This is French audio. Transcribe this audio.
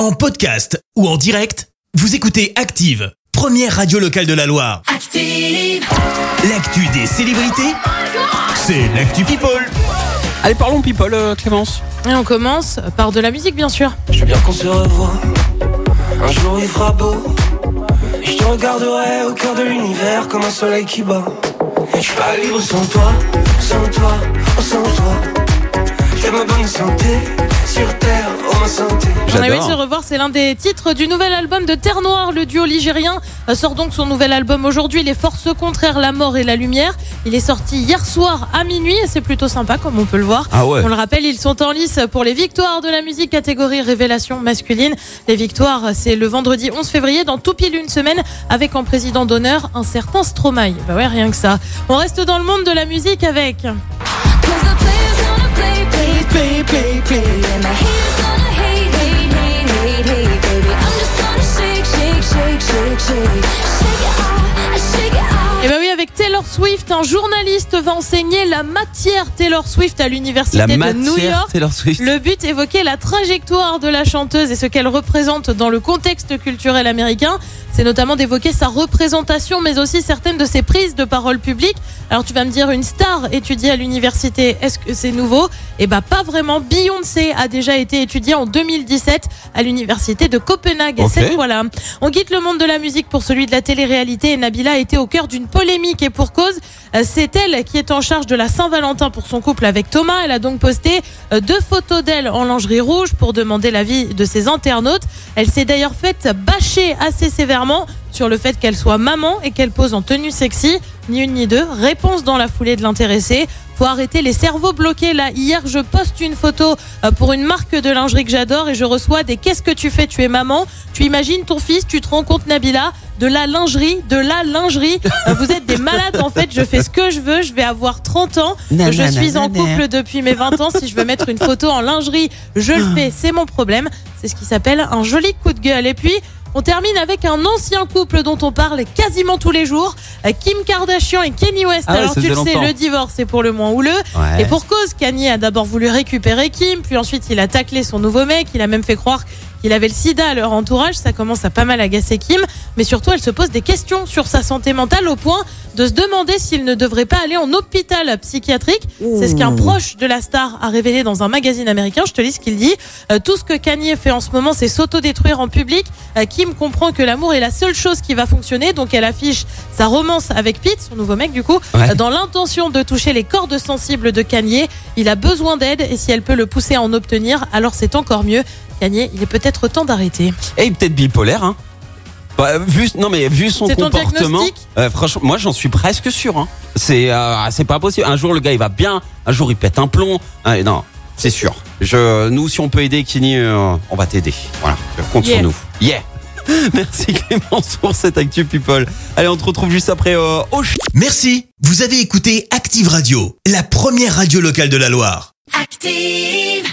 En podcast ou en direct, vous écoutez Active, première radio locale de la Loire. Active. L'actu des célébrités, c'est l'actu People. Allez, parlons people, euh, Clémence. Et on commence par de la musique, bien sûr. Je veux bien qu'on se revoie. Un jour il fera beau. Et je te regarderai au cœur de l'univers comme un soleil qui bat. Je suis pas libre sans toi, sans toi, oh sans toi. J'ai ma bonne santé sur terre, oh ma santé. On a envie de se revoir, c'est l'un des titres du nouvel album de Terre Noire. Le duo ligérien euh, sort donc son nouvel album aujourd'hui, Les Forces Contraires, la Mort et la Lumière. Il est sorti hier soir à minuit et c'est plutôt sympa comme on peut le voir. Ah ouais. On le rappelle, ils sont en lice pour les victoires de la musique catégorie révélation masculine. Les victoires, c'est le vendredi 11 février dans tout pile une semaine avec en président d'honneur un certain Stromae. Bah ouais, rien que ça. On reste dans le monde de la musique avec... play, play, play, and my hands Swift, un journaliste va enseigner la matière Taylor Swift à l'université de New York. Taylor Swift. Le but évoquer la trajectoire de la chanteuse et ce qu'elle représente dans le contexte culturel américain. C'est notamment d'évoquer sa représentation, mais aussi certaines de ses prises de parole publiques. Alors tu vas me dire, une star étudiée à l'université, est-ce que c'est nouveau? Eh bah pas vraiment. Beyoncé a déjà été étudiée en 2017 à l'université de Copenhague. Ok. Cette fois-là, on quitte le monde de la musique pour celui de la télé-réalité. Et Nabila a été au cœur d'une polémique et pour euh, c'est elle qui est en charge de la Saint-Valentin pour son couple avec Thomas. Elle a donc posté euh, deux photos d'elle en lingerie rouge pour demander l'avis de ses internautes. Elle s'est d'ailleurs faite bâcher assez sévèrement sur le fait qu'elle soit maman et qu'elle pose en tenue sexy. Ni une ni deux. Réponse dans la foulée de l'intéressé. Faut arrêter les cerveaux bloqués là. Hier, je poste une photo euh, pour une marque de lingerie que j'adore et je reçois des qu'est-ce que tu fais? Tu es maman? Tu imagines ton fils, tu te rends compte Nabila de la lingerie, de la lingerie? Euh, Vous êtes des malades en fait. Je fais ce que je veux. Je vais avoir 30 ans. Je suis en couple depuis mes 20 ans. Si je veux mettre une photo en lingerie, je le fais. C'est mon problème. C'est ce qui s'appelle un joli coup de gueule. Et puis, on termine avec un ancien couple dont on parle quasiment tous les jours, euh, Kim Kardashian et Kanye West. Ah Alors tu le sais, longtemps. le divorce c'est pour le moins houleux. Ouais. Et pour cause, Kanye a d'abord voulu récupérer Kim, puis ensuite il a taclé son nouveau mec, il a même fait croire qu'il avait le sida à leur entourage, ça commence à pas mal agacer Kim, mais surtout elle se pose des questions sur sa santé mentale au point de se demander s'il ne devrait pas aller en hôpital psychiatrique. C'est ce qu'un proche de la star a révélé dans un magazine américain, je te lis ce qu'il dit. Euh, tout ce que Kanye fait en ce moment, c'est s'autodétruire en public. Euh, Kim comprend que l'amour est la seule chose qui va fonctionner, donc elle affiche sa romance avec Pete, son nouveau mec du coup, Ouais. euh, dans l'intention de toucher les cordes sensibles de Kanye. Il a besoin d'aide et si elle peut le pousser à en obtenir, alors c'est encore mieux. Kanye, il est peut-être temps d'arrêter. Et peut-être bipolaire, hein. Bah, vu, non mais vu son comportement, euh, franchement, moi j'en suis presque sûr. Hein. C'est, euh, c'est pas possible. Un jour le gars il va bien, un jour il pète un plomb. Ah, non, c'est sûr. Je, nous si on peut aider Kini, euh, on va t'aider. Voilà, compte Yeah. sur nous. Yeah. Merci Clémence pour cette actu people. Allez, on te retrouve juste après euh, au ch- Merci, vous avez écouté Active Radio, la première radio locale de la Loire. Active.